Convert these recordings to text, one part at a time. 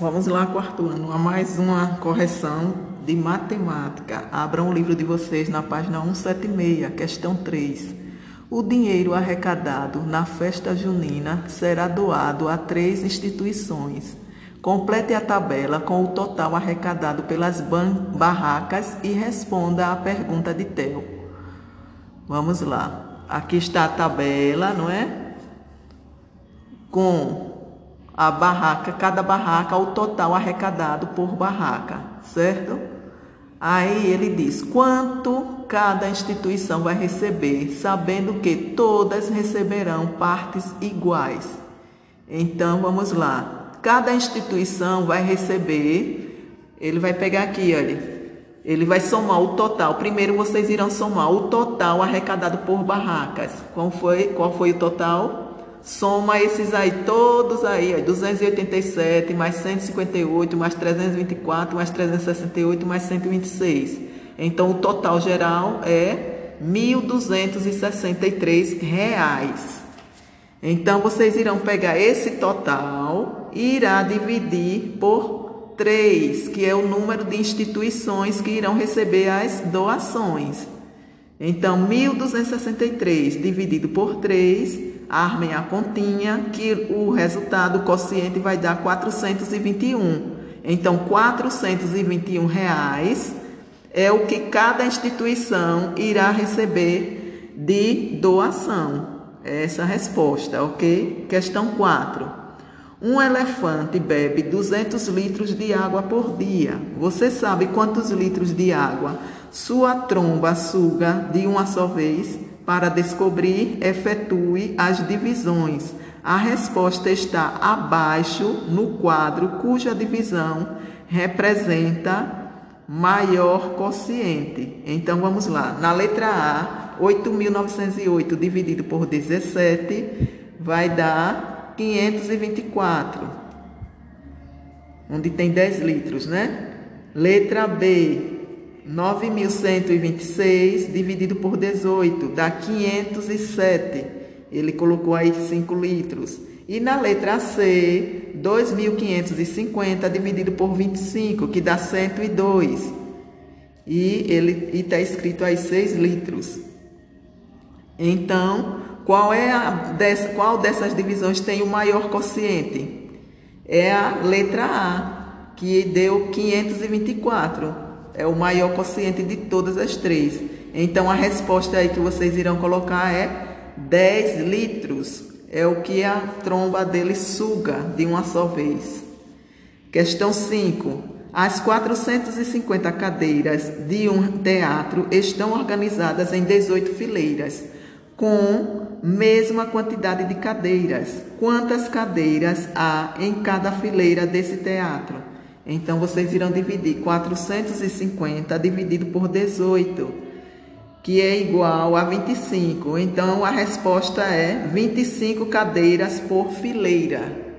Vamos lá, quarto ano, a mais uma correção de matemática. Abram o livro de vocês na página 176, questão 3. O dinheiro arrecadado na festa junina será doado a três instituições. Complete a tabela com o total arrecadado pelas barracas e responda à pergunta de Theo. Vamos lá. Aqui está a tabela, não é? Com a barraca, cada barraca, o total arrecadado por barraca, certo? Aí ele diz quanto cada instituição vai receber, sabendo que todas receberão partes iguais. Então vamos lá. Cada instituição vai receber, ele vai pegar aqui, olha. Ele vai somar o total. Primeiro vocês irão somar o total arrecadado por barracas. Qual foi, qual foi o total? Soma esses aí, todos aí, ó, 287 mais 158 mais 324 mais 368 mais 126. Então o total geral é 1.263 reais. Então vocês irão pegar esse total e irá dividir por 3, que é o número de instituições que irão receber as doações. Então 1.263 dividido por 3 armem a continha, que o resultado quociente vai dar 421. Então, 421 reais é o que cada instituição irá receber de doação. Essa é a resposta, ok? Questão 4. Um elefante bebe 200 litros de água por dia. Você sabe quantos litros de água sua tromba suga de uma só vez? Para descobrir, efetue as divisões. A resposta está abaixo no quadro cuja divisão representa maior quociente. Então vamos lá. Na letra A, 8.908 dividido por 17 vai dar 524. Onde tem 10 litros, né? Letra B, 9.126 dividido por 18 dá 507. Ele colocou aí 5 litros. E na letra C, 2.550 dividido por 25, que dá 102. E ele está escrito aí 6 litros. Então, qual, é a, qual dessas divisões tem o maior quociente? É a letra A, que deu 524 é o maior quociente de todas as três. Então a resposta aí que vocês irão colocar é 10 litros. É o que a tromba dele suga de uma só vez. Questão 5. As 450 cadeiras de um teatro estão organizadas em 18 fileiras, com mesma quantidade de cadeiras. Quantas cadeiras há em cada fileira desse teatro? Então, vocês irão dividir 450 dividido por 18, que é igual a 25. Então, a resposta é 25 cadeiras por fileira.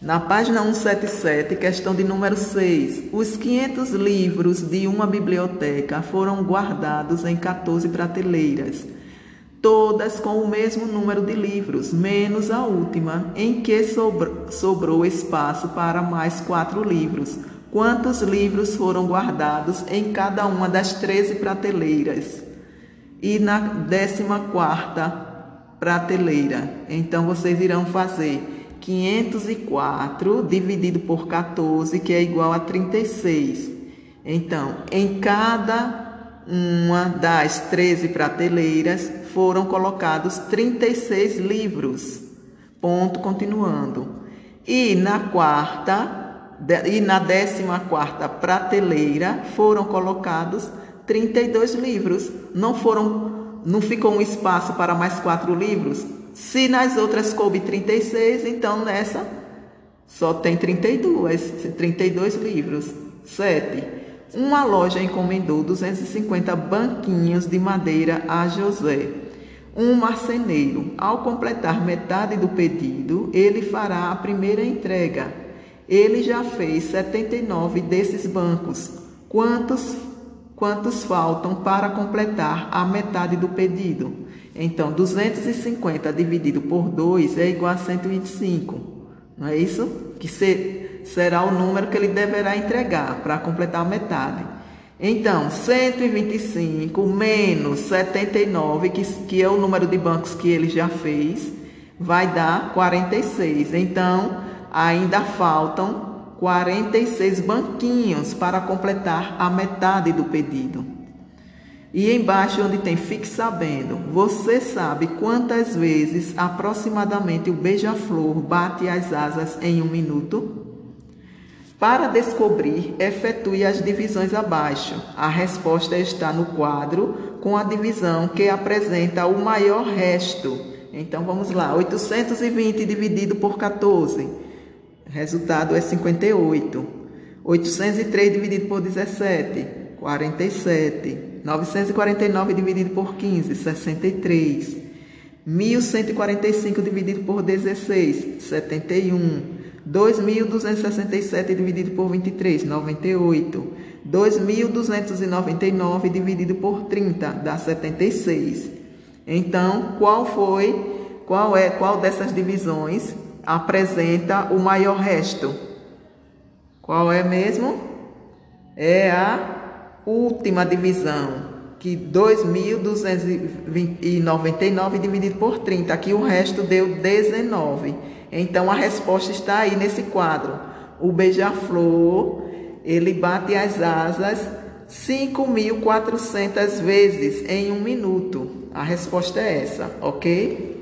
Na página 177, questão de número 6, os 500 livros de uma biblioteca foram guardados em 14 prateleiras, todas com o mesmo número de livros, menos a última, em que sobrou espaço para mais quatro livros quantos livros foram guardados em cada uma das 13 prateleiras. E na décima quarta prateleira. Então, vocês irão fazer 504 dividido por 14, que é igual a 36. Então, em cada uma das 13 prateleiras foram colocados 36 livros. Ponto continuando. E na quarta e na 14 prateleira foram colocados 32 livros. Não foram, não ficou um espaço para mais quatro livros. Se nas outras coube 36, então nessa só tem 32, 32 livros. 7. Uma loja encomendou 250 banquinhos de madeira a José. Um marceneiro, ao completar metade do pedido, ele fará a primeira entrega ele já fez 79 desses bancos. Quantos quantos faltam para completar a metade do pedido? Então, 250 dividido por 2 é igual a 125. Não é isso? Que se, será o número que ele deverá entregar para completar a metade. Então, 125 menos 79, que, que é o número de bancos que ele já fez, vai dar 46. Então, ainda faltam 46 banquinhos para completar a metade do pedido. E embaixo onde tem fique sabendo, você sabe quantas vezes aproximadamente o beija-flor bate as asas em um minuto? Para descobrir, efetue as divisões abaixo. A resposta está no quadro com a divisão que apresenta o maior resto. Então vamos lá, 820 dividido por 14. Resultado é 58. 803 dividido por 17, 47. 949 dividido por 15, 63. 1145 dividido por 16, 71. 2.267 dividido por 23, 98. 2.299 dividido por 30 dá 76. Então, qual foi, qual é, qual dessas divisões apresenta o maior resto? Qual é mesmo? É a última divisão, que 2.299 dividido por 30. Aqui o resto deu 19. Então a resposta está aí nesse quadro. O beija-flor, ele bate as asas 5.400 vezes em um minuto. A resposta é essa, ok?